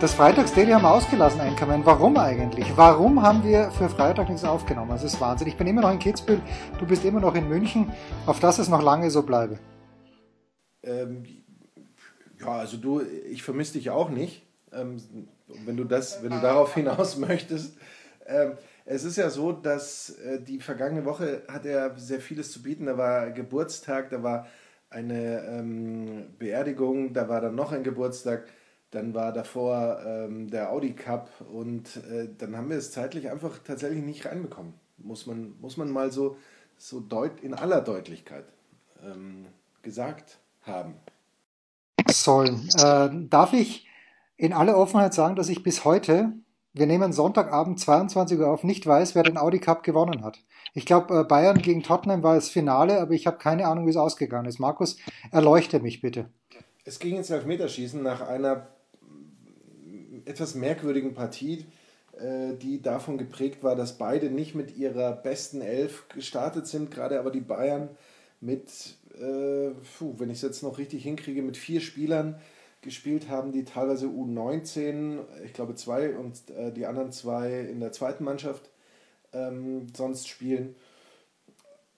das Freitags-Daily haben wir ausgelassen, Einkommen. Warum eigentlich? Warum haben wir für Freitag nichts aufgenommen? Das ist Wahnsinn. Ich bin immer noch in Kitzbühel, du bist immer noch in München. Auf das es noch lange so bleibe. Ähm, ja, also du, ich vermisse dich auch nicht. Ähm, wenn du das, wenn du darauf hinaus möchtest. Ähm, es ist ja so, dass äh, die vergangene Woche hat er sehr vieles zu bieten. Da war Geburtstag, da war eine ähm, Beerdigung, da war dann noch ein Geburtstag. Dann war davor ähm, der Audi Cup und äh, dann haben wir es zeitlich einfach tatsächlich nicht reinbekommen. Muss man, muss man mal so, so deut in aller Deutlichkeit ähm, gesagt haben. Sollen. Äh, darf ich in aller Offenheit sagen, dass ich bis heute, wir nehmen Sonntagabend 22 Uhr auf, nicht weiß, wer den Audi Cup gewonnen hat. Ich glaube, äh, Bayern gegen Tottenham war das Finale, aber ich habe keine Ahnung, wie es ausgegangen ist. Markus, erleuchte mich bitte. Es ging ins Elfmeterschießen nach einer etwas merkwürdigen Partie, äh, die davon geprägt war, dass beide nicht mit ihrer besten Elf gestartet sind, gerade aber die Bayern mit, äh, puh, wenn ich es jetzt noch richtig hinkriege, mit vier Spielern gespielt haben, die teilweise U19, ich glaube zwei und äh, die anderen zwei in der zweiten Mannschaft ähm, sonst spielen.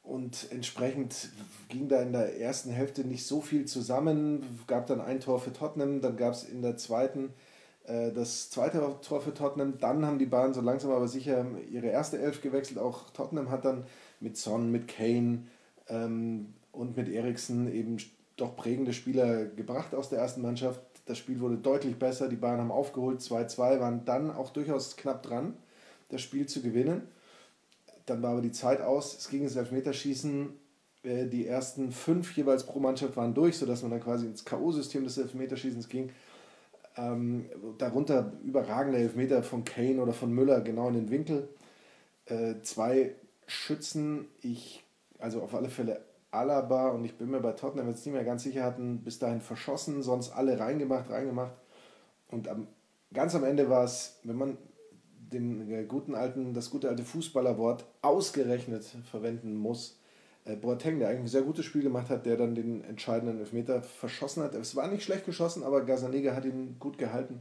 Und entsprechend ging da in der ersten Hälfte nicht so viel zusammen. Gab dann ein Tor für Tottenham, dann gab es in der zweiten das zweite Tor für Tottenham. Dann haben die Bayern so langsam aber sicher ihre erste Elf gewechselt. Auch Tottenham hat dann mit Son, mit Kane ähm, und mit Eriksen eben doch prägende Spieler gebracht aus der ersten Mannschaft. Das Spiel wurde deutlich besser. Die Bayern haben aufgeholt, 2-2, waren dann auch durchaus knapp dran, das Spiel zu gewinnen. Dann war aber die Zeit aus. Es ging ins Elfmeterschießen. Äh, die ersten fünf jeweils pro Mannschaft waren durch, sodass man dann quasi ins K.O.-System des Elfmeterschießens ging. Ähm, darunter überragende Elfmeter von Kane oder von Müller genau in den Winkel. Äh, zwei Schützen, ich, also auf alle Fälle Alaba und ich bin mir bei Tottenham jetzt nicht mehr ganz sicher, hatten bis dahin verschossen, sonst alle reingemacht, reingemacht. Und am, ganz am Ende war es, wenn man den äh, guten alten, das gute alte Fußballerwort ausgerechnet verwenden muss, Boateng, der eigentlich ein sehr gutes Spiel gemacht hat, der dann den entscheidenden Elfmeter verschossen hat. Es war nicht schlecht geschossen, aber Gazzaniga hat ihn gut gehalten.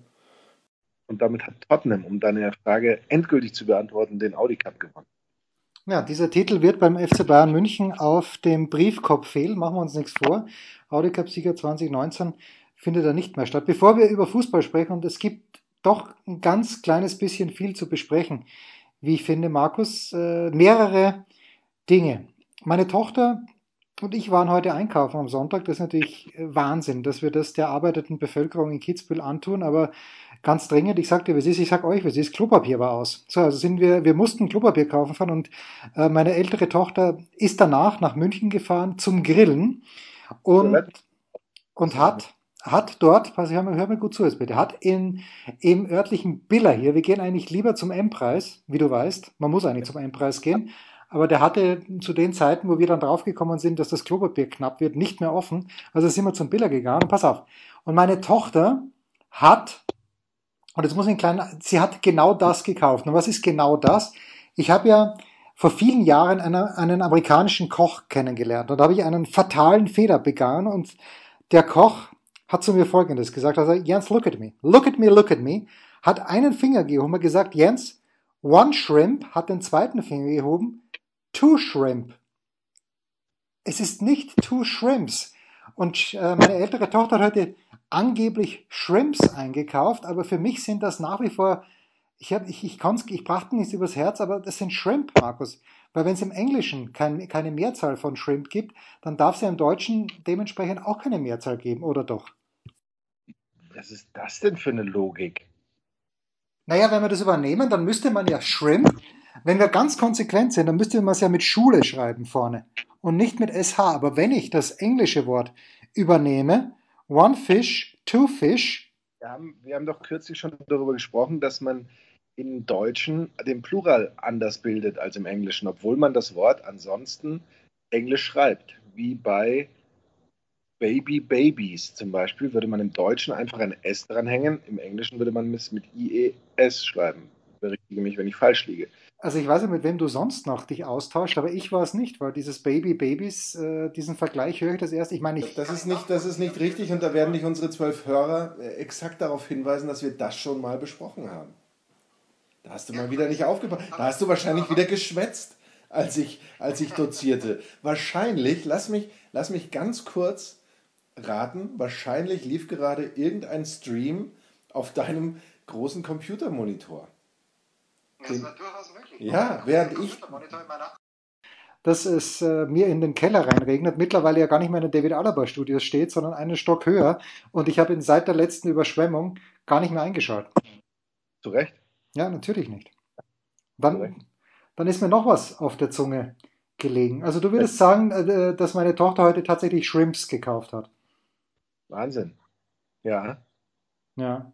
Und damit hat Tottenham, um deine Frage endgültig zu beantworten, den Audi Cup gewonnen. Ja, dieser Titel wird beim FC Bayern München auf dem Briefkopf fehlen, machen wir uns nichts vor. Audi Cup Sieger 2019 findet er nicht mehr statt. Bevor wir über Fußball sprechen, und es gibt doch ein ganz kleines bisschen viel zu besprechen, wie ich finde, Markus, äh, mehrere Dinge. Meine Tochter und ich waren heute einkaufen am Sonntag. Das ist natürlich Wahnsinn, dass wir das der arbeitenden Bevölkerung in Kitzbühel antun, aber ganz dringend, ich sagte, was ist, ich sag euch, was ist, Klopapier war aus. So, also sind wir, wir mussten Klopapier kaufen fahren und äh, meine ältere Tochter ist danach nach München gefahren zum Grillen und, und hat, hat dort, pass ich, hör mir gut zu jetzt bitte, hat in, im örtlichen Biller hier, wir gehen eigentlich lieber zum M-Preis, wie du weißt, man muss eigentlich zum M-Preis gehen, aber der hatte zu den Zeiten, wo wir dann draufgekommen sind, dass das Klopapier knapp wird, nicht mehr offen. Also sind wir zum Biller gegangen und pass auf. Und meine Tochter hat, und jetzt muss ich ein kleiner, sie hat genau das gekauft. Und was ist genau das? Ich habe ja vor vielen Jahren einen, einen amerikanischen Koch kennengelernt und da habe ich einen fatalen Fehler begangen und der Koch hat zu mir Folgendes gesagt, also Jens, look at me, look at me, look at me, hat einen Finger gehoben und gesagt, Jens, one shrimp, hat den zweiten Finger gehoben, Two Shrimp. Es ist nicht Two Shrimps. Und äh, meine ältere Tochter hat heute angeblich Shrimps eingekauft, aber für mich sind das nach wie vor, ich, hab, ich, ich, kann's, ich brachte nichts übers Herz, aber das sind Shrimp, Markus. Weil wenn es im Englischen kein, keine Mehrzahl von Shrimp gibt, dann darf es ja im Deutschen dementsprechend auch keine Mehrzahl geben, oder doch? Was ist das denn für eine Logik? Naja, wenn wir das übernehmen, dann müsste man ja Shrimp wenn wir ganz konsequent sind, dann müsste man es ja mit Schule schreiben vorne und nicht mit SH. Aber wenn ich das englische Wort übernehme, one fish, two fish. Wir haben, wir haben doch kürzlich schon darüber gesprochen, dass man im Deutschen den Plural anders bildet als im Englischen, obwohl man das Wort ansonsten Englisch schreibt. Wie bei Baby Babies zum Beispiel würde man im Deutschen einfach ein S dranhängen, im Englischen würde man es mit IES schreiben. Berichtige mich, wenn ich falsch liege. Also ich weiß nicht, mit wem du sonst noch dich austauscht, aber ich war es nicht, weil dieses Baby Babies, äh, diesen Vergleich höre ich das erst. Ich meine, ich das ist nicht, das ist nicht richtig und da werden nicht unsere zwölf Hörer äh, exakt darauf hinweisen, dass wir das schon mal besprochen haben. Da hast du mal wieder nicht aufgepasst. Da hast du wahrscheinlich wieder geschwätzt, als ich, als ich dozierte. Wahrscheinlich, lass mich, lass mich ganz kurz raten, wahrscheinlich lief gerade irgendein Stream auf deinem großen Computermonitor. Das war durchaus möglich. Ja, während ich. Dass es äh, mir in den Keller reinregnet, mittlerweile ja gar nicht mehr in den David Alaba Studios steht, sondern einen Stock höher. Und ich habe ihn seit der letzten Überschwemmung gar nicht mehr eingeschaltet. Zu Recht? Ja, natürlich nicht. Dann, dann ist mir noch was auf der Zunge gelegen. Also du würdest sagen, äh, dass meine Tochter heute tatsächlich Shrimps gekauft hat. Wahnsinn. Ja. Ja.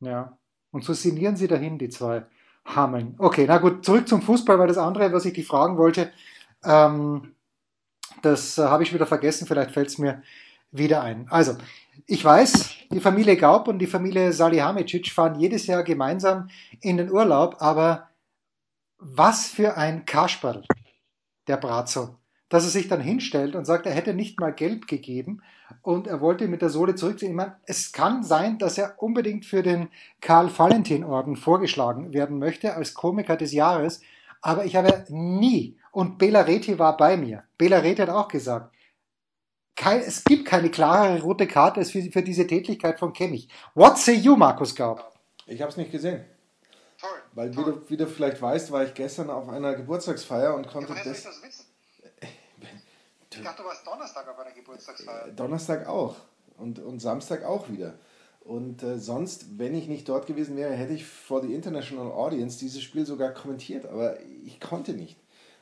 Ja. Und so sinnieren sie dahin, die zwei Hameln. Okay, na gut, zurück zum Fußball, weil das andere, was ich dich fragen wollte, ähm, das äh, habe ich wieder vergessen, vielleicht fällt es mir wieder ein. Also, ich weiß, die Familie Gaub und die Familie Salihamidzic fahren jedes Jahr gemeinsam in den Urlaub, aber was für ein Kasperl, der Brazzo dass er sich dann hinstellt und sagt, er hätte nicht mal gelb gegeben und er wollte mit der Sohle zurückziehen. Ich meine, es kann sein, dass er unbedingt für den Karl-Valentin-Orden vorgeschlagen werden möchte als Komiker des Jahres, aber ich habe nie, und Bela Reti war bei mir, Bela Reti hat auch gesagt, kein, es gibt keine klarere rote Karte als für, für diese Tätigkeit von Kimmich. What say you, Markus Gaub? Ich habe es nicht gesehen. Toll. Weil, toll. Wie, du, wie du vielleicht weißt, war ich gestern auf einer Geburtstagsfeier und konnte Ja, das. Ich dachte, du warst Donnerstag auf einer Geburtstagsfeier. Donnerstag auch und, und Samstag auch wieder. Und äh, sonst, wenn ich nicht dort gewesen wäre, hätte ich vor die International Audience dieses Spiel sogar kommentiert, aber ich konnte nicht.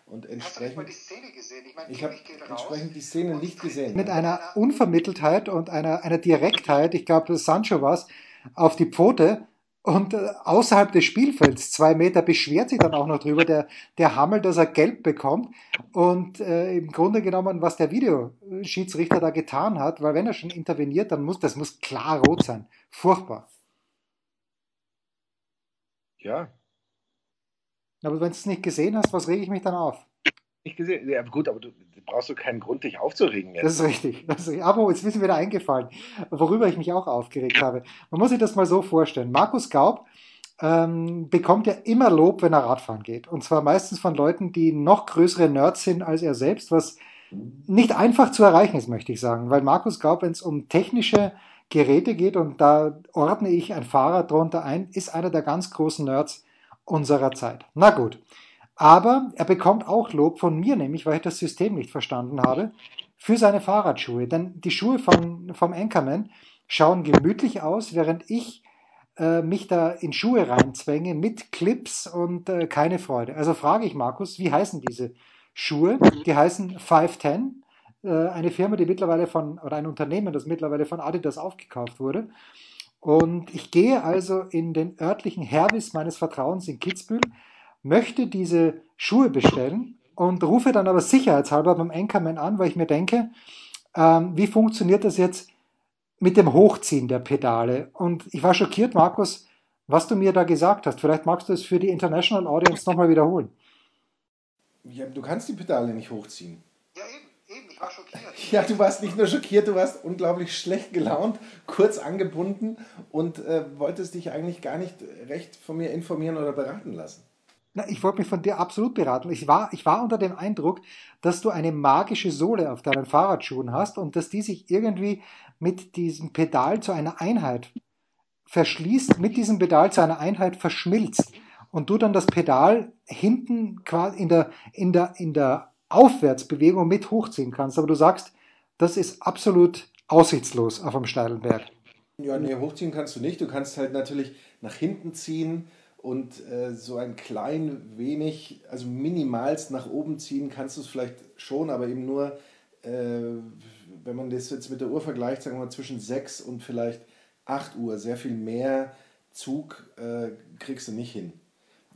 Und Hast du nicht mal entsprechend, die Szene gesehen? Ich meine, ich habe entsprechend die Szene nicht gesehen. Mit einer Unvermitteltheit und einer, einer Direktheit, ich glaube, Sancho war es, auf die Pfote und äh, außerhalb des Spielfelds, zwei Meter, beschwert sich dann auch noch drüber, der, der Hammel, dass er gelb bekommt. Und äh, im Grunde genommen, was der Videoschiedsrichter da getan hat, weil wenn er schon interveniert, dann muss das muss klar rot sein. Furchtbar. Ja, Aber wenn du es nicht gesehen hast, was rege ich mich dann auf? nicht gesehen. Ja, gut, aber du brauchst du keinen Grund, dich aufzuregen jetzt. Das ist richtig. Das ist richtig. Aber jetzt ist mir wieder eingefallen, worüber ich mich auch aufgeregt habe. Man muss sich das mal so vorstellen. Markus Gaub ähm, bekommt ja immer Lob, wenn er Radfahren geht. Und zwar meistens von Leuten, die noch größere Nerds sind als er selbst, was nicht einfach zu erreichen ist, möchte ich sagen. Weil Markus Gaub, wenn es um technische Geräte geht, und da ordne ich ein Fahrrad drunter ein, ist einer der ganz großen Nerds unserer Zeit. Na gut. Aber er bekommt auch Lob von mir, nämlich weil ich das System nicht verstanden habe, für seine Fahrradschuhe. Denn die Schuhe von, vom Anchorman schauen gemütlich aus, während ich äh, mich da in Schuhe reinzwänge mit Clips und äh, keine Freude. Also frage ich Markus, wie heißen diese Schuhe? Die heißen 510, äh, eine Firma, die mittlerweile von, oder ein Unternehmen, das mittlerweile von Adidas aufgekauft wurde. Und ich gehe also in den örtlichen Hervis meines Vertrauens in Kitzbühel, möchte diese Schuhe bestellen und rufe dann aber sicherheitshalber beim Anchorman an, weil ich mir denke, ähm, wie funktioniert das jetzt mit dem Hochziehen der Pedale? Und ich war schockiert, Markus, was du mir da gesagt hast. Vielleicht magst du es für die International Audience nochmal wiederholen. Ja, du kannst die Pedale nicht hochziehen. Ja, eben, eben, ich war schockiert. Ja, du warst nicht nur schockiert, du warst unglaublich schlecht gelaunt, kurz angebunden und äh, wolltest dich eigentlich gar nicht recht von mir informieren oder beraten lassen. Na, ich wollte mich von dir absolut beraten. Ich war, ich war unter dem Eindruck, dass du eine magische Sohle auf deinen Fahrradschuhen hast und dass die sich irgendwie mit diesem Pedal zu einer Einheit verschließt, mit diesem Pedal zu einer Einheit verschmilzt und du dann das Pedal hinten quasi in der, in der, in der Aufwärtsbewegung mit hochziehen kannst. Aber du sagst, das ist absolut aussichtslos auf einem steilen Berg. Ja, nee, hochziehen kannst du nicht. Du kannst halt natürlich nach hinten ziehen und äh, so ein klein wenig, also minimalst nach oben ziehen kannst du es vielleicht schon, aber eben nur, äh, wenn man das jetzt mit der Uhr vergleicht, sagen wir mal zwischen 6 und vielleicht 8 Uhr. Sehr viel mehr Zug äh, kriegst du nicht hin.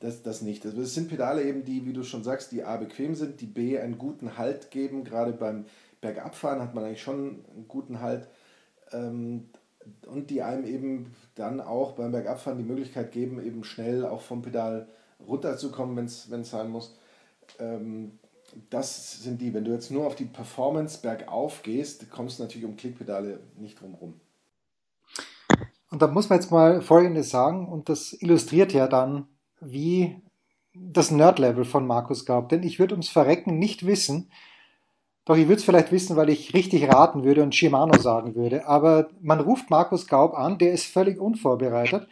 das, das nicht. Also es sind Pedale eben, die, wie du schon sagst, die A bequem sind, die B einen guten Halt geben. Gerade beim Bergabfahren hat man eigentlich schon einen guten Halt. Ähm, und die einem eben dann auch beim Bergabfahren die Möglichkeit geben, eben schnell auch vom Pedal runterzukommen, wenn es sein muss. Ähm, das sind die. Wenn du jetzt nur auf die Performance bergauf gehst, kommst du natürlich um Klickpedale nicht drum rum. Und da muss man jetzt mal Folgendes sagen, und das illustriert ja dann, wie das Nerd-Level von Markus Gaub. Denn ich würde ums Verrecken nicht wissen, doch ich würde es vielleicht wissen, weil ich richtig raten würde und Shimano sagen würde. Aber man ruft Markus Gaub an, der ist völlig unvorbereitet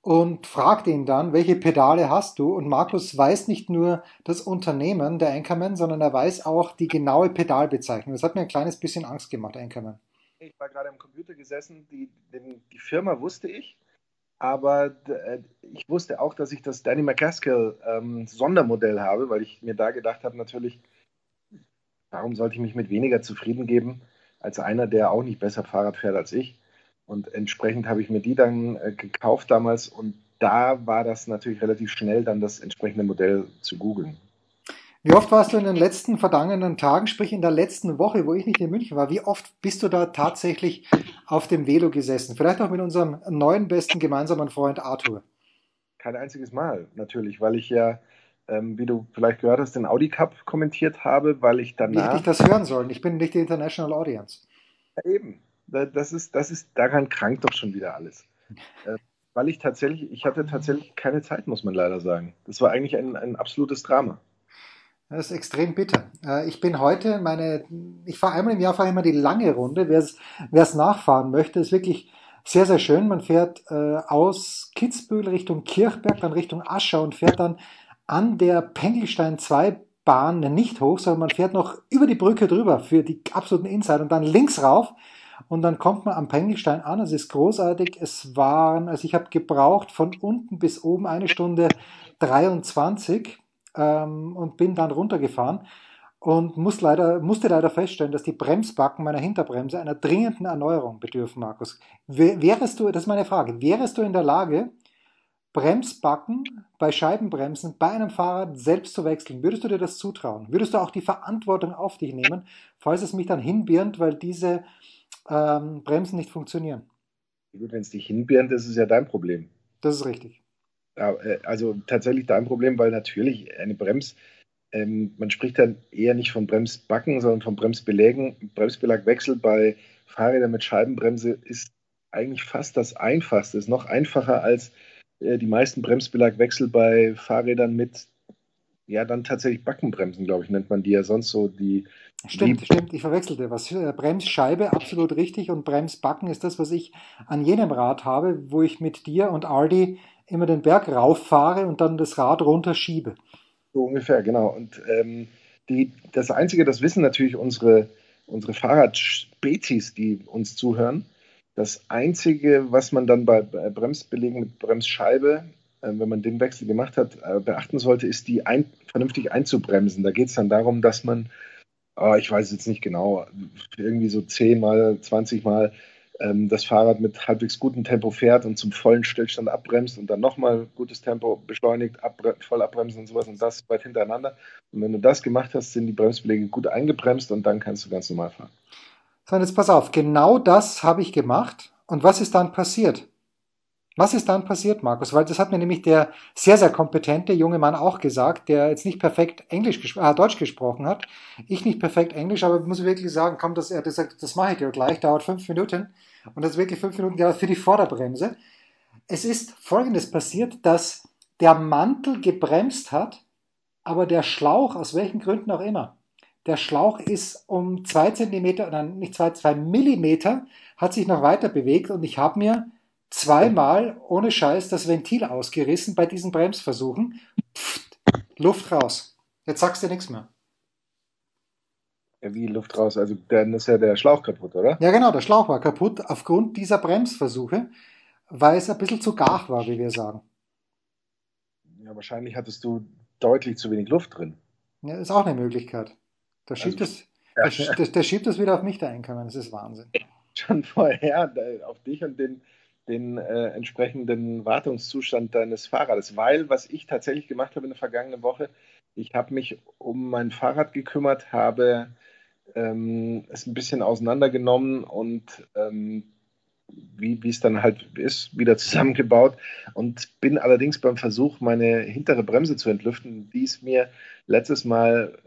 und fragt ihn dann, welche Pedale hast du? Und Markus weiß nicht nur das Unternehmen der Anchorman, sondern er weiß auch die genaue Pedalbezeichnung. Das hat mir ein kleines bisschen Angst gemacht, Anchorman. Ich war gerade am Computer gesessen, die, die, Firma wusste ich, aber äh, ich wusste auch, dass ich das Danny McCaskill ähm, Sondermodell habe, weil ich mir da gedacht habe, natürlich, warum sollte ich mich mit weniger zufrieden geben als einer, der auch nicht besser Fahrrad fährt als ich? Und entsprechend habe ich mir die dann äh, gekauft damals und da war das natürlich relativ schnell, dann das entsprechende Modell zu googeln. Wie oft warst du in den letzten vergangenen Tagen, sprich in der letzten Woche, wo ich nicht in München war, wie oft bist du da tatsächlich auf dem Velo gesessen? Vielleicht auch mit unserem neuen besten gemeinsamen Freund Arthur. Kein einziges Mal, natürlich, weil ich ja, ähm, wie du vielleicht gehört hast, den Audi Cup kommentiert habe, weil ich danach. Wie hätte ich das hören sollen? Ich bin nicht die International Audience. Ja, eben das ist, das ist, daran krankt doch schon wieder alles. Äh, weil ich tatsächlich, ich hatte tatsächlich keine Zeit, muss man leider sagen. Das war eigentlich ein, ein absolutes Drama. Das ist extrem bitter. Äh, ich bin heute meine, ich fahre einmal im Jahr fahre immer die lange Runde. Wer es nachfahren möchte, ist wirklich sehr, sehr schön. Man fährt äh, aus Kitzbühel Richtung Kirchberg, dann Richtung Aschau und fährt dann an der Pengelstein 2 Bahn nicht hoch, sondern man fährt noch über die Brücke drüber für die absoluten Insider und dann links rauf und dann kommt man am Pengelstein an. Es ist großartig. Es waren, also ich habe gebraucht von unten bis oben eine Stunde 23 ähm, und bin dann runtergefahren und muss leider, musste leider feststellen, dass die Bremsbacken meiner Hinterbremse einer dringenden Erneuerung bedürfen, Markus. Wärest du, das ist meine Frage, wärest du in der Lage, Bremsbacken bei Scheibenbremsen bei einem Fahrrad selbst zu wechseln? Würdest du dir das zutrauen? Würdest du auch die Verantwortung auf dich nehmen, falls es mich dann hinbirnt, weil diese ähm, Bremsen nicht funktionieren. Gut, wenn es dich hinbirnt, ist es ja dein Problem. Das ist richtig. Äh, also tatsächlich dein Problem, weil natürlich eine Brems, ähm, man spricht dann eher nicht von Bremsbacken, sondern von Bremsbelägen. Bremsbelagwechsel bei Fahrrädern mit Scheibenbremse ist eigentlich fast das Einfachste, ist noch einfacher als äh, die meisten Bremsbelagwechsel bei Fahrrädern mit ja, dann tatsächlich Backenbremsen, glaube ich, nennt man die ja sonst so. Die, stimmt, die stimmt, ich verwechselte was. Äh, Bremsscheibe, absolut richtig. Und Bremsbacken ist das, was ich an jenem Rad habe, wo ich mit dir und Aldi immer den Berg rauffahre und dann das Rad runterschiebe. So ungefähr, genau. Und ähm, die, das Einzige, das wissen natürlich unsere, unsere Fahrradspezies, die uns zuhören. Das Einzige, was man dann bei Bremsbelegen mit Bremsscheibe äh, wenn man den Wechsel gemacht hat, äh, beachten sollte, ist die ein, vernünftig einzubremsen. Da geht es dann darum, dass man, oh, ich weiß jetzt nicht genau, irgendwie so 10 mal, 20 mal ähm, das Fahrrad mit halbwegs gutem Tempo fährt und zum vollen Stillstand abbremst und dann nochmal gutes Tempo beschleunigt, abbre voll abbremsen und sowas und das weit hintereinander. Und wenn du das gemacht hast, sind die Bremsbeläge gut eingebremst und dann kannst du ganz normal fahren. So, und jetzt pass auf, genau das habe ich gemacht. Und was ist dann passiert? Was ist dann passiert, Markus? Weil das hat mir nämlich der sehr, sehr kompetente junge Mann auch gesagt, der jetzt nicht perfekt Englisch, äh, Deutsch gesprochen hat. Ich nicht perfekt Englisch, aber muss wirklich sagen, komm, das, er hat das mache ich dir gleich, dauert fünf Minuten. Und das ist wirklich fünf Minuten für die Vorderbremse. Es ist Folgendes passiert, dass der Mantel gebremst hat, aber der Schlauch, aus welchen Gründen auch immer, der Schlauch ist um zwei Zentimeter, nein, nicht zwei, zwei Millimeter, hat sich noch weiter bewegt und ich habe mir zweimal ohne Scheiß das Ventil ausgerissen bei diesen Bremsversuchen. Pft, Luft raus. Jetzt sagst du nichts mehr. Ja, wie Luft raus? Also dann ist ja der Schlauch kaputt, oder? Ja, genau, der Schlauch war kaputt aufgrund dieser Bremsversuche, weil es ein bisschen zu gar war, wie wir sagen. Ja, wahrscheinlich hattest du deutlich zu wenig Luft drin. Ja, ist auch eine Möglichkeit. Da schiebt, also, es, ja. der, der schiebt es wieder auf mich, der Einkommen. Das ist Wahnsinn. Schon vorher auf dich und den den äh, entsprechenden Wartungszustand deines Fahrrades. Weil, was ich tatsächlich gemacht habe in der vergangenen Woche, ich habe mich um mein Fahrrad gekümmert, habe ähm, es ein bisschen auseinandergenommen und ähm, wie, es dann halt ist, wieder zusammengebaut und bin allerdings beim Versuch, meine hintere Bremse zu entlüften, die ist mir letztes Mal,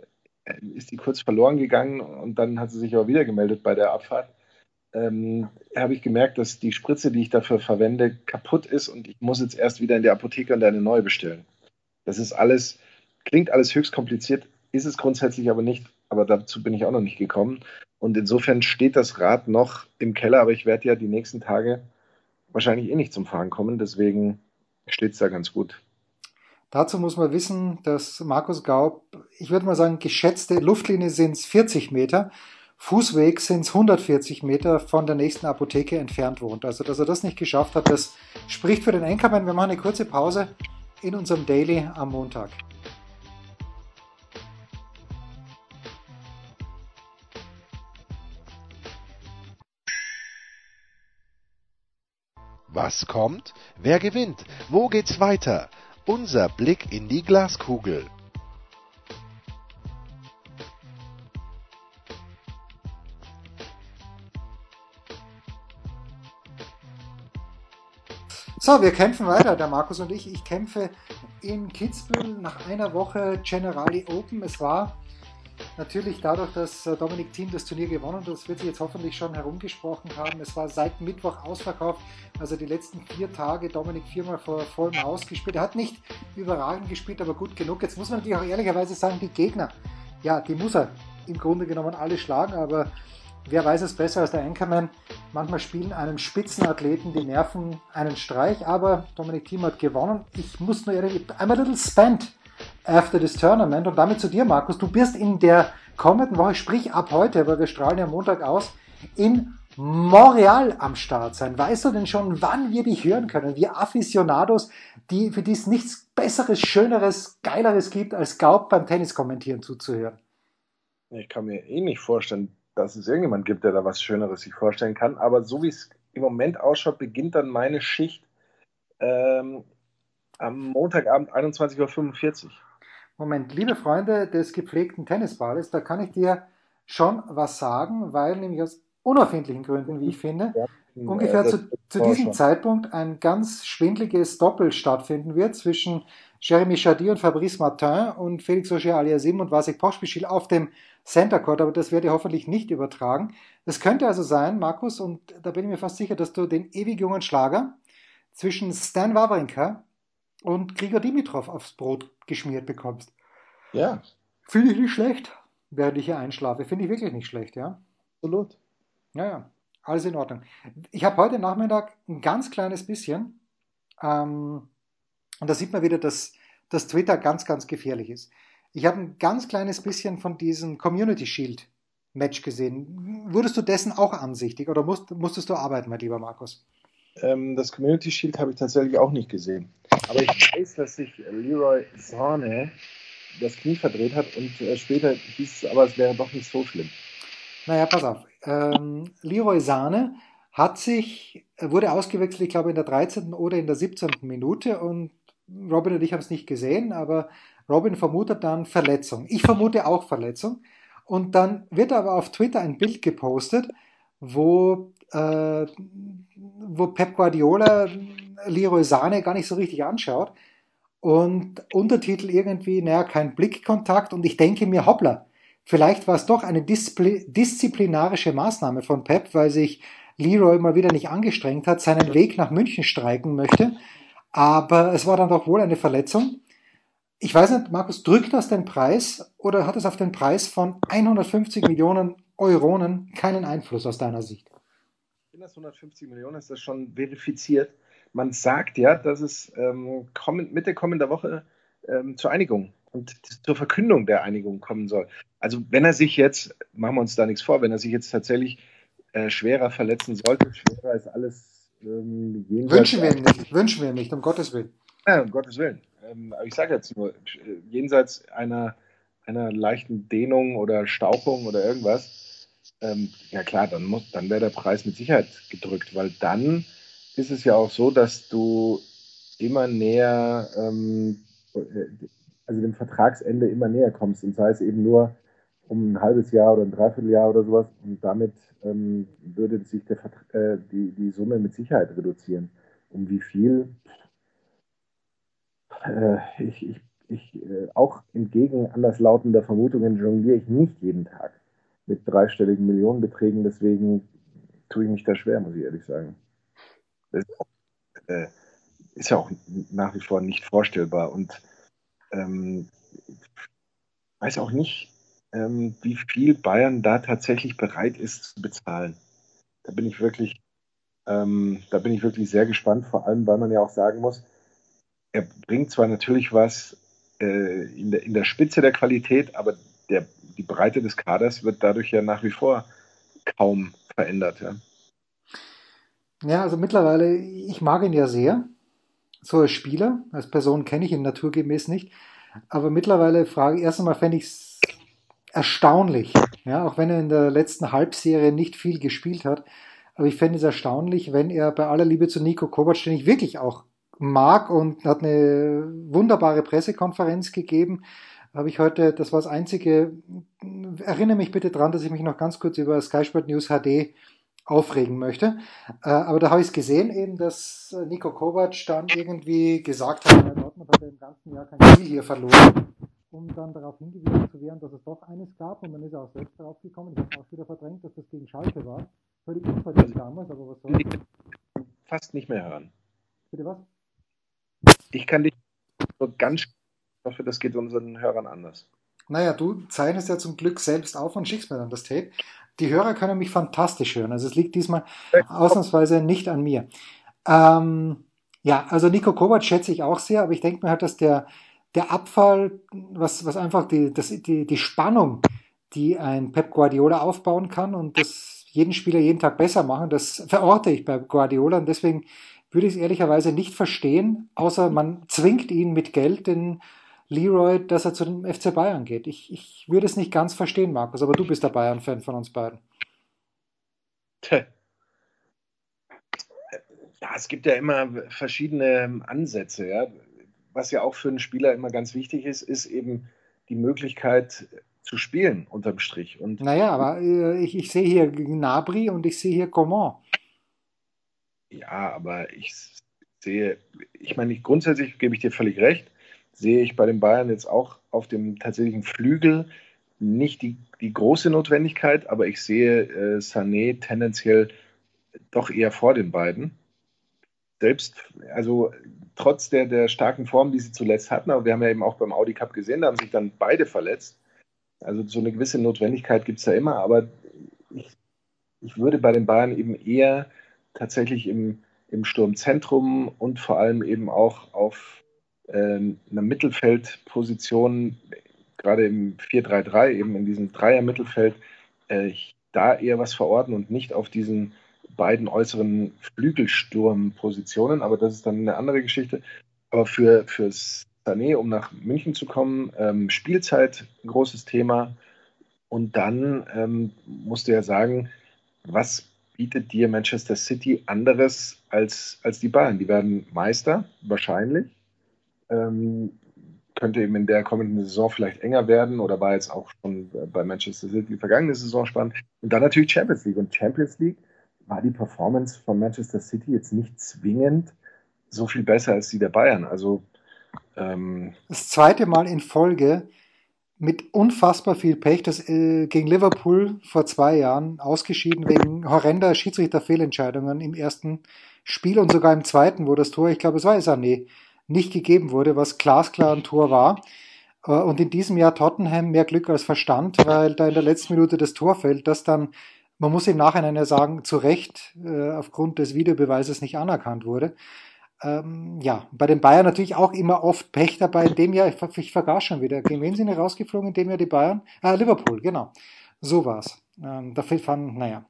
ist die kurz verloren gegangen und dann hat sie sich auch wieder gemeldet bei der Abfahrt. Ähm, habe ich gemerkt, dass die Spritze, die ich dafür verwende, kaputt ist und ich muss jetzt erst wieder in der Apotheke und eine neue bestellen. Das ist alles, klingt alles höchst kompliziert, ist es grundsätzlich aber nicht, aber dazu bin ich auch noch nicht gekommen. Und insofern steht das Rad noch im Keller, aber ich werde ja die nächsten Tage wahrscheinlich eh nicht zum Fahren kommen. Deswegen steht es da ganz gut. Dazu muss man wissen, dass Markus Gaub, ich würde mal sagen, geschätzte Luftlinie sind es 40 Meter, Fußweg sind es 140 Meter von der nächsten Apotheke entfernt wohnt. Also, dass er das nicht geschafft hat, das spricht für den Enkermann. Wir machen eine kurze Pause in unserem Daily am Montag. Was kommt? Wer gewinnt? Wo geht's weiter? Unser Blick in die Glaskugel. So, wir kämpfen weiter, der Markus und ich. Ich kämpfe in Kitzbühel nach einer Woche Generali Open. Es war Natürlich dadurch, dass äh, Dominik Thiem das Turnier gewonnen hat, das wird sich jetzt hoffentlich schon herumgesprochen haben. Es war seit Mittwoch ausverkauft, also die letzten vier Tage Dominik viermal vor vollem Haus gespielt. Er hat nicht überragend gespielt, aber gut genug. Jetzt muss man natürlich auch ehrlicherweise sagen, die Gegner, ja, die muss er im Grunde genommen alle schlagen, aber wer weiß es besser als der Anchorman. Manchmal spielen einem Spitzenathleten die Nerven einen Streich, aber Dominik Thiem hat gewonnen. Ich muss nur ehrlich, I'm a little spent after this tournament. Und damit zu dir, Markus. Du bist in der kommenden Woche, sprich ab heute, weil wir strahlen ja Montag aus, in Montreal am Start sein. Weißt du denn schon, wann wir dich hören können? Wir Aficionados, die, für die es nichts Besseres, Schöneres, Geileres gibt, als Gaub beim Tennis kommentieren zuzuhören. Ich kann mir eh nicht vorstellen, dass es irgendjemand gibt, der da was Schöneres sich vorstellen kann. Aber so wie es im Moment ausschaut, beginnt dann meine Schicht ähm, am Montagabend 21.45 Uhr. Moment, liebe Freunde des gepflegten Tennisballes, da kann ich dir schon was sagen, weil nämlich aus unerfindlichen Gründen, wie ich finde, ja, ungefähr äh, zu, zu diesem schon. Zeitpunkt ein ganz schwindliges Doppel stattfinden wird zwischen Jeremy Chardy und Fabrice Martin und Felix Auger aliasim und Vasek Pospischil auf dem Center Court, aber das werde ich hoffentlich nicht übertragen. Das könnte also sein, Markus, und da bin ich mir fast sicher, dass du den ewig jungen Schlager zwischen Stan Wawrinka und Grigor Dimitrov aufs Brot geschmiert bekommst. Ja. Finde ich nicht schlecht, während ich hier einschlafe. Finde ich wirklich nicht schlecht, ja. Absolut. Ja, ja. Alles in Ordnung. Ich habe heute Nachmittag ein ganz kleines bisschen, ähm, und da sieht man wieder, dass, dass Twitter ganz, ganz gefährlich ist. Ich habe ein ganz kleines bisschen von diesem Community Shield Match gesehen. Wurdest du dessen auch ansichtig oder musst, musstest du arbeiten, mein lieber Markus? Ähm, das Community Shield habe ich tatsächlich auch nicht gesehen. Aber ich weiß, dass sich Leroy Sahne das Knie verdreht hat und äh, später hieß es aber, es wäre doch nicht so schlimm. Naja, pass auf. Ähm, Leroy Sahne hat sich, wurde ausgewechselt, ich glaube in der 13. oder in der 17. Minute und Robin und ich haben es nicht gesehen, aber Robin vermutet dann Verletzung. Ich vermute auch Verletzung. Und dann wird aber auf Twitter ein Bild gepostet, wo, äh, wo Pep Guardiola Leroy Sane gar nicht so richtig anschaut. Und Untertitel irgendwie, naja, kein Blickkontakt. Und ich denke mir, hoppla, vielleicht war es doch eine Displi disziplinarische Maßnahme von Pep, weil sich Leroy mal wieder nicht angestrengt hat, seinen Weg nach München streiken möchte. Aber es war dann doch wohl eine Verletzung. Ich weiß nicht, Markus, drückt das den Preis oder hat es auf den Preis von 150 Millionen Euronen keinen Einfluss aus deiner Sicht? In das 150 Millionen ist das schon verifiziert man sagt ja, dass es ähm, Mitte kommender Woche ähm, zur Einigung und zur Verkündung der Einigung kommen soll. Also wenn er sich jetzt, machen wir uns da nichts vor, wenn er sich jetzt tatsächlich äh, schwerer verletzen sollte, schwerer ist alles ähm, Wünschen wir nicht, wünschen wir nicht, um Gottes Willen. Ja, um Gottes Willen. Ähm, aber ich sage jetzt nur, jenseits einer, einer leichten Dehnung oder Stauchung oder irgendwas, ähm, ja klar, dann, dann wäre der Preis mit Sicherheit gedrückt, weil dann ist es ja auch so, dass du immer näher, ähm, also dem Vertragsende immer näher kommst und sei es eben nur um ein halbes Jahr oder ein Dreivierteljahr oder sowas und damit ähm, würde sich der, äh, die, die Summe mit Sicherheit reduzieren. Um wie viel? Äh, ich, ich, ich, äh, auch entgegen anderslautender Vermutungen jongliere ich nicht jeden Tag mit dreistelligen Millionenbeträgen, deswegen tue ich mich da schwer, muss ich ehrlich sagen. Das ist, auch, äh, ist ja auch nach wie vor nicht vorstellbar und ähm, weiß auch nicht, ähm, wie viel Bayern da tatsächlich bereit ist zu bezahlen. Da bin ich wirklich, ähm, da bin ich wirklich sehr gespannt, vor allem, weil man ja auch sagen muss, er bringt zwar natürlich was äh, in, der, in der Spitze der Qualität, aber der, die Breite des Kaders wird dadurch ja nach wie vor kaum verändert. Ja. Ja, also mittlerweile, ich mag ihn ja sehr. So als Spieler, als Person kenne ich ihn naturgemäß nicht. Aber mittlerweile frage ich, erst einmal fände ich es erstaunlich, ja, auch wenn er in der letzten Halbserie nicht viel gespielt hat. Aber ich fände es erstaunlich, wenn er bei aller Liebe zu Nico Kovac, den ich wirklich auch mag und hat eine wunderbare Pressekonferenz gegeben, habe ich heute, das war das einzige, erinnere mich bitte dran, dass ich mich noch ganz kurz über Sky Sport News HD aufregen möchte. Äh, aber da habe ich es gesehen, eben, dass äh, Nico Kovac dann irgendwie gesagt hat, Dortmund hat ja im ganzen Jahr kein Spiel hier verloren, um dann darauf hingewiesen zu werden, dass es doch eines gab und man ist auch selbst darauf gekommen. Ich habe auch wieder verdrängt, dass das gegen Schalke war. Völlig unverdient damals, aber was soll ich? Fast nicht mehr hören. Bitte was? Ich kann dich nur ganz, ich hoffe, das geht unseren Hörern anders. Naja, du zeichnest ja zum Glück selbst auf und schickst mir dann das Tape die Hörer können mich fantastisch hören. Also es liegt diesmal ausnahmsweise nicht an mir. Ähm, ja, also Nico Kovac schätze ich auch sehr, aber ich denke mir halt, dass der, der Abfall, was, was einfach die, das, die, die Spannung, die ein Pep Guardiola aufbauen kann und das jeden Spieler jeden Tag besser machen, das verorte ich bei Guardiola und deswegen würde ich es ehrlicherweise nicht verstehen, außer man zwingt ihn mit Geld den Leroy, dass er zu dem FC Bayern geht. Ich, ich würde es nicht ganz verstehen, Markus, aber du bist der Bayern-Fan von uns beiden. Tja. Ja, es gibt ja immer verschiedene Ansätze. Ja. Was ja auch für einen Spieler immer ganz wichtig ist, ist eben die Möglichkeit zu spielen unterm Strich. Und naja, aber äh, ich, ich sehe hier Gnabry und ich sehe hier Coman. Ja, aber ich sehe, ich meine, grundsätzlich gebe ich dir völlig recht sehe ich bei den Bayern jetzt auch auf dem tatsächlichen Flügel nicht die, die große Notwendigkeit, aber ich sehe äh, Sané tendenziell doch eher vor den beiden. Selbst, also trotz der, der starken Form, die sie zuletzt hatten, aber wir haben ja eben auch beim Audi Cup gesehen, da haben sich dann beide verletzt. Also so eine gewisse Notwendigkeit gibt es da immer, aber ich, ich würde bei den Bayern eben eher tatsächlich im, im Sturmzentrum und vor allem eben auch auf äh, eine Mittelfeldposition, gerade im 4-3-3, eben in diesem Dreier-Mittelfeld, äh, da eher was verorten und nicht auf diesen beiden äußeren Flügelsturmpositionen. Aber das ist dann eine andere Geschichte. Aber für, für Sané, um nach München zu kommen, ähm, Spielzeit, großes Thema. Und dann ähm, musst du ja sagen, was bietet dir Manchester City anderes als, als die Bayern? Die werden Meister, wahrscheinlich. Ähm, könnte eben in der kommenden Saison vielleicht enger werden oder war jetzt auch schon bei Manchester City die vergangene Saison spannend. Und dann natürlich Champions League. Und Champions League war die Performance von Manchester City jetzt nicht zwingend so viel besser als die der Bayern. Also ähm, das zweite Mal in Folge mit unfassbar viel Pech, das äh, gegen Liverpool vor zwei Jahren ausgeschieden wegen horrender Schiedsrichterfehlentscheidungen im ersten Spiel und sogar im zweiten, wo das Tor, ich glaube, es war Sané, nicht gegeben wurde, was glasklar ein Tor war. Äh, und in diesem Jahr Tottenham mehr Glück als Verstand, weil da in der letzten Minute das Tor fällt, das dann, man muss im Nachhinein ja sagen, zu Recht äh, aufgrund des Videobeweises nicht anerkannt wurde. Ähm, ja, bei den Bayern natürlich auch immer oft Pech dabei. In dem Jahr, ich, ich vergaß schon wieder, gegen wen sind die rausgeflogen? In dem Jahr die Bayern? Ah, Liverpool, genau. So war's. Ähm, da fand, naja.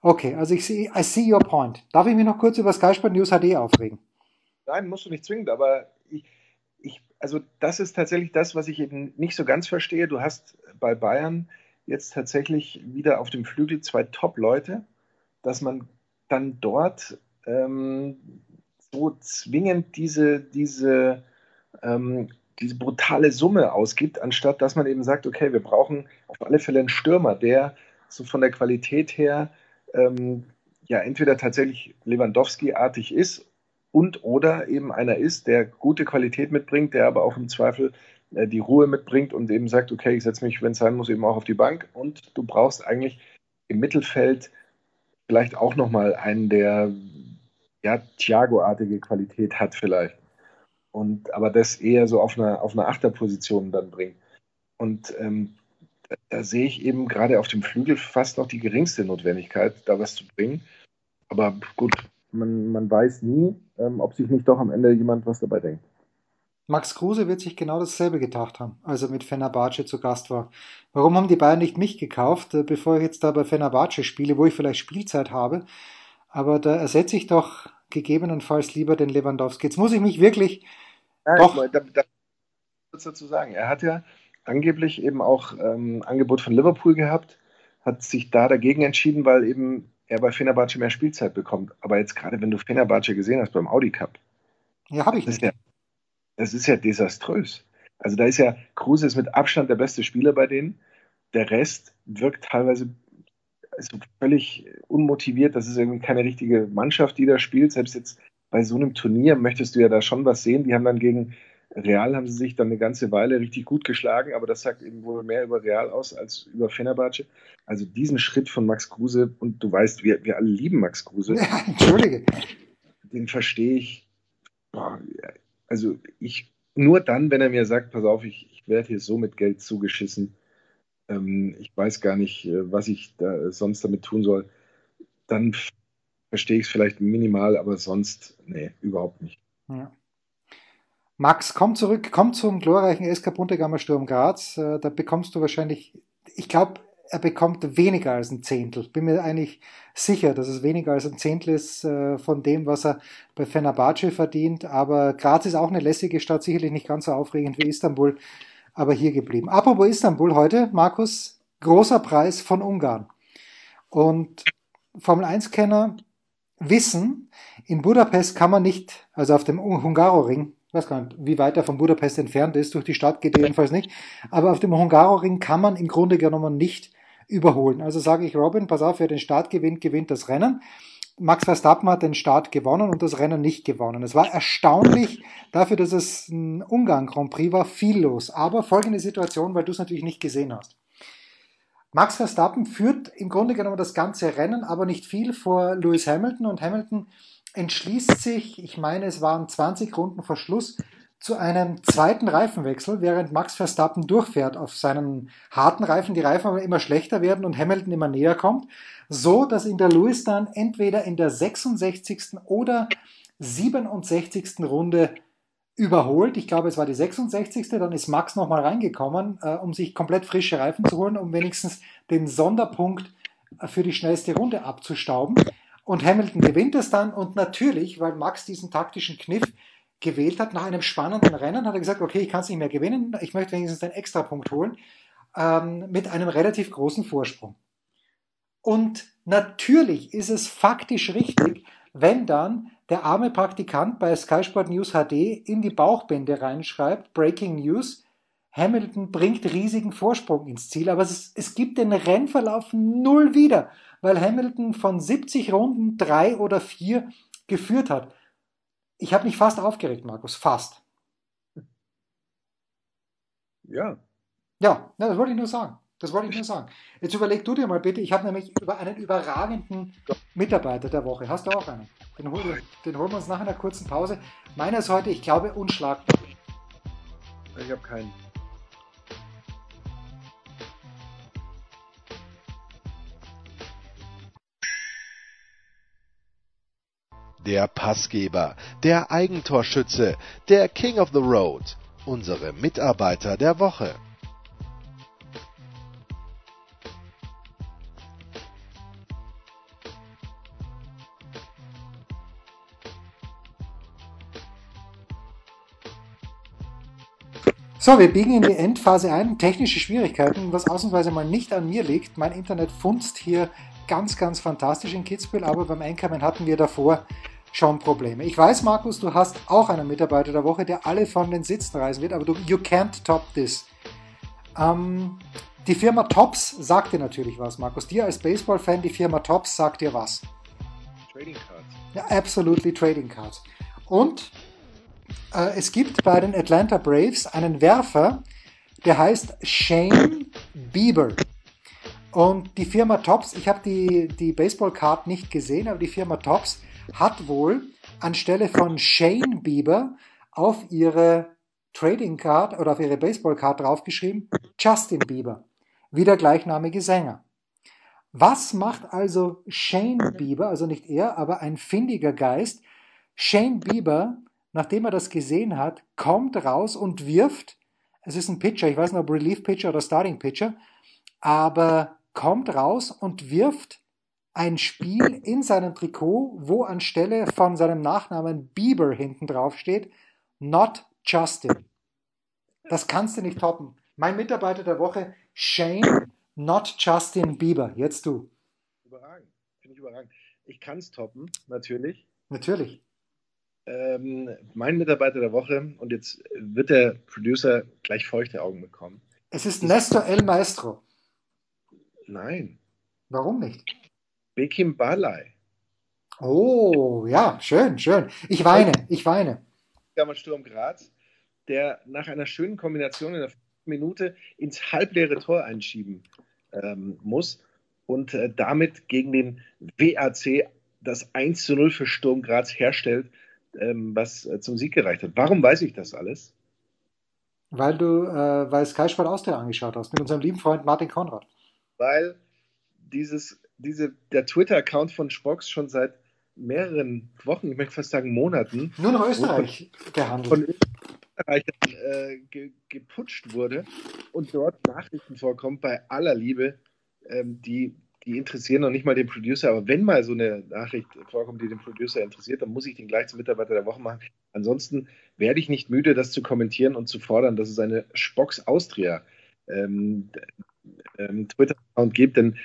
Okay, also ich sehe, I see your point. Darf ich mich noch kurz über Sky Sport News HD aufregen? Nein, musst du nicht zwingend, aber ich, ich, also das ist tatsächlich das, was ich eben nicht so ganz verstehe. Du hast bei Bayern jetzt tatsächlich wieder auf dem Flügel zwei Top-Leute, dass man dann dort ähm, so zwingend diese, diese, ähm, diese brutale Summe ausgibt, anstatt dass man eben sagt, okay, wir brauchen auf alle Fälle einen Stürmer, der so von der Qualität her ähm, ja entweder tatsächlich Lewandowski-artig ist und oder eben einer ist, der gute Qualität mitbringt, der aber auch im Zweifel äh, die Ruhe mitbringt und eben sagt, okay, ich setze mich, wenn es sein muss, eben auch auf die Bank und du brauchst eigentlich im Mittelfeld vielleicht auch nochmal einen, der ja, Thiago-artige Qualität hat vielleicht. Und aber das eher so auf einer, auf einer Achterposition dann bringt. Und ähm, da, da, sehe ich eben gerade auf dem Flügel fast noch die geringste Notwendigkeit, da was zu bringen. Aber gut, man, man weiß nie, ähm, ob sich nicht doch am Ende jemand was dabei denkt. Max Kruse wird sich genau dasselbe gedacht haben, als er mit Fenerbahce zu Gast war. Warum haben die Bayern nicht mich gekauft, äh, bevor ich jetzt da bei Fenerbahce spiele, wo ich vielleicht Spielzeit habe? Aber da ersetze ich doch gegebenenfalls lieber den Lewandowski. Jetzt muss ich mich wirklich. Ja, doch. Da, da, dazu sagen. Er hat ja angeblich eben auch ähm, Angebot von Liverpool gehabt, hat sich da dagegen entschieden, weil eben er bei Fenerbahce mehr Spielzeit bekommt. Aber jetzt gerade, wenn du Fenerbahce gesehen hast beim Audi Cup. Ja, habe ich nicht. Ja, das ist ja desaströs. Also da ist ja, Kruse ist mit Abstand der beste Spieler bei denen. Der Rest wirkt teilweise also völlig unmotiviert. Das ist irgendwie keine richtige Mannschaft, die da spielt. Selbst jetzt bei so einem Turnier möchtest du ja da schon was sehen. Die haben dann gegen Real haben sie sich dann eine ganze Weile richtig gut geschlagen, aber das sagt eben wohl mehr über Real aus als über Fenerbahce. Also diesen Schritt von Max Kruse, und du weißt, wir, wir alle lieben Max Kruse. Ja, Entschuldige. Den verstehe ich. Boah, also ich nur dann, wenn er mir sagt, pass auf, ich, ich werde hier so mit Geld zugeschissen. Ähm, ich weiß gar nicht, äh, was ich da sonst damit tun soll. Dann verstehe ich es vielleicht minimal, aber sonst, nee, überhaupt nicht. Ja. Max, komm zurück, komm zum glorreichen SK Buntegammer Sturm Graz. Äh, da bekommst du wahrscheinlich, ich glaube, er bekommt weniger als ein Zehntel. Bin mir eigentlich sicher, dass es weniger als ein Zehntel ist äh, von dem, was er bei Fenerbahce verdient. Aber Graz ist auch eine lässige Stadt, sicherlich nicht ganz so aufregend wie Istanbul, aber hier geblieben. Apropos Istanbul heute, Markus, großer Preis von Ungarn. Und Formel 1-Kenner wissen, in Budapest kann man nicht, also auf dem Hungaroring, weiß gar nicht, wie weit er von Budapest entfernt ist, durch die Stadt geht er jedenfalls nicht, aber auf dem Hungaroring kann man im Grunde genommen nicht überholen. Also sage ich Robin, pass auf, wer den Start gewinnt, gewinnt das Rennen. Max Verstappen hat den Start gewonnen und das Rennen nicht gewonnen. Es war erstaunlich dafür, dass es ein Ungarn Grand Prix war, viel los. Aber folgende Situation, weil du es natürlich nicht gesehen hast. Max Verstappen führt im Grunde genommen das ganze Rennen, aber nicht viel vor Lewis Hamilton und Hamilton entschließt sich, ich meine, es waren 20 Runden vor Schluss, zu einem zweiten Reifenwechsel, während Max Verstappen durchfährt auf seinen harten Reifen, die Reifen aber immer schlechter werden und Hamilton immer näher kommt, so dass in der Lewis dann entweder in der 66. oder 67. Runde überholt. Ich glaube, es war die 66. Dann ist Max nochmal reingekommen, äh, um sich komplett frische Reifen zu holen, um wenigstens den Sonderpunkt für die schnellste Runde abzustauben. Und Hamilton gewinnt es dann und natürlich, weil Max diesen taktischen Kniff gewählt hat, nach einem spannenden Rennen, hat er gesagt, okay, ich kann es nicht mehr gewinnen, ich möchte wenigstens einen Extrapunkt holen, ähm, mit einem relativ großen Vorsprung. Und natürlich ist es faktisch richtig, wenn dann der arme Praktikant bei Sky Sport News HD in die Bauchbände reinschreibt, Breaking News, Hamilton bringt riesigen Vorsprung ins Ziel, aber es, es gibt den Rennverlauf null wieder, weil Hamilton von 70 Runden drei oder vier geführt hat. Ich habe mich fast aufgeregt, Markus, fast. Ja. Ja, das wollte ich nur sagen. Das wollte ich nur sagen. Jetzt überleg du dir mal bitte, ich habe nämlich über einen überragenden Mitarbeiter der Woche. Hast du auch einen? Den, hol, den holen wir uns nach einer kurzen Pause. Meiner ist heute, ich glaube, unschlagbar. Ich habe keinen. Der Passgeber, der Eigentorschütze, der King of the Road, unsere Mitarbeiter der Woche. So, wir biegen in die Endphase ein. Technische Schwierigkeiten, was ausnahmsweise mal nicht an mir liegt. Mein Internet funzt hier ganz, ganz fantastisch in Kitzbühel, aber beim Einkommen hatten wir davor schon Probleme. Ich weiß, Markus, du hast auch einen Mitarbeiter der Woche, der alle von den Sitzen reißen wird, aber du, you can't top this. Ähm, die Firma Tops sagt dir natürlich was, Markus. Dir als Baseball-Fan, die Firma Tops sagt dir was. Trading Cards. Ja, absolutely Trading Cards. Und äh, es gibt bei den Atlanta Braves einen Werfer, der heißt Shane Bieber. Und die Firma Tops, ich habe die, die Baseball-Card nicht gesehen, aber die Firma Tops hat wohl anstelle von Shane Bieber auf ihre Trading Card oder auf ihre Baseball Card draufgeschrieben Justin Bieber, wie der gleichnamige Sänger. Was macht also Shane Bieber, also nicht er, aber ein findiger Geist? Shane Bieber, nachdem er das gesehen hat, kommt raus und wirft, es ist ein Pitcher, ich weiß nicht ob Relief Pitcher oder Starting Pitcher, aber kommt raus und wirft ein Spiel in seinem Trikot, wo anstelle von seinem Nachnamen Bieber hinten drauf steht, not Justin. Das kannst du nicht toppen. Mein Mitarbeiter der Woche, Shane, not Justin Bieber. Jetzt du. Überragend. Finde ich überragend. Ich kann es toppen, natürlich. Natürlich. Ähm, mein Mitarbeiter der Woche, und jetzt wird der Producer gleich feuchte Augen bekommen. Es ist Nestor El Maestro. Nein. Warum nicht? Bekim Balai. Oh, ja, schön, schön. Ich weine, ich weine. Sturm Graz, der nach einer schönen Kombination in der Minute ins halbleere Tor einschieben ähm, muss und äh, damit gegen den WAC das 1 zu 0 für Sturm Graz herstellt, ähm, was äh, zum Sieg gereicht hat. Warum weiß ich das alles? Weil du, äh, weil Sky Sport Austria angeschaut hast, mit unserem lieben Freund Martin Konrad. Weil dieses, diese, der Twitter-Account von Spox schon seit mehreren Wochen, ich möchte fast sagen Monaten. Nur nach Österreich von, gehandelt. Von Österreich äh, ge, geputscht wurde und dort Nachrichten vorkommen bei aller Liebe, ähm, die, die interessieren noch nicht mal den Producer, aber wenn mal so eine Nachricht vorkommt, die den Producer interessiert, dann muss ich den gleich zum Mitarbeiter der Woche machen. Ansonsten werde ich nicht müde, das zu kommentieren und zu fordern, dass es eine Spox Austria ähm, ähm, Twitter-Account gibt, denn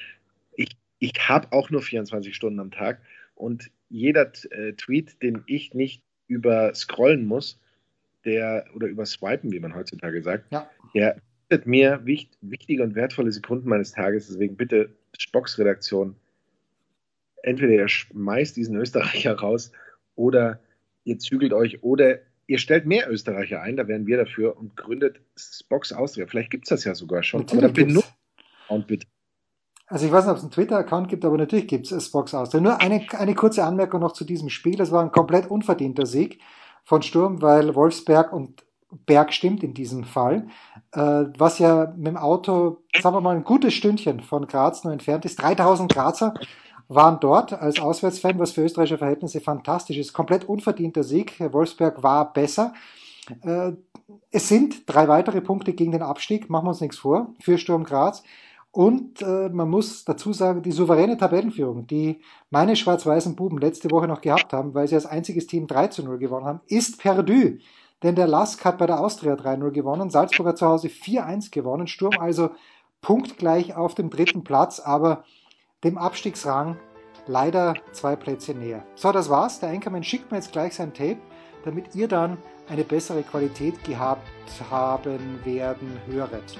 ich, habe auch nur 24 Stunden am Tag und jeder äh, Tweet, den ich nicht über scrollen muss, der oder über swipen, wie man heutzutage sagt, ja. der bietet mir wicht, wichtige und wertvolle Sekunden meines Tages. Deswegen bitte Spocks Redaktion, entweder ihr schmeißt diesen Österreicher raus oder ihr zügelt euch oder ihr stellt mehr Österreicher ein, da wären wir dafür und gründet Spocks Austria. Vielleicht gibt es das ja sogar schon. Natürlich aber dann benutzt und bitte. Also ich weiß nicht, ob es einen Twitter-Account gibt, aber natürlich gibt es Spox Austria. Nur eine, eine kurze Anmerkung noch zu diesem Spiel. Das war ein komplett unverdienter Sieg von Sturm, weil Wolfsberg und Berg stimmt in diesem Fall, äh, was ja mit dem Auto, sagen wir mal, ein gutes Stündchen von Graz nur entfernt ist. 3000 Grazer waren dort als Auswärtsfan, was für österreichische Verhältnisse fantastisch ist. Komplett unverdienter Sieg. Wolfsberg war besser. Äh, es sind drei weitere Punkte gegen den Abstieg, machen wir uns nichts vor, für Sturm Graz. Und äh, man muss dazu sagen, die souveräne Tabellenführung, die meine schwarz-weißen Buben letzte Woche noch gehabt haben, weil sie als einziges Team 3 zu 0 gewonnen haben, ist perdu. Denn der Lask hat bei der Austria 3-0 gewonnen, Salzburg hat zu Hause 4-1 gewonnen, Sturm also punktgleich auf dem dritten Platz, aber dem Abstiegsrang leider zwei Plätze näher. So, das war's. Der Anchorman schickt mir jetzt gleich sein Tape, damit ihr dann eine bessere Qualität gehabt haben werden höret.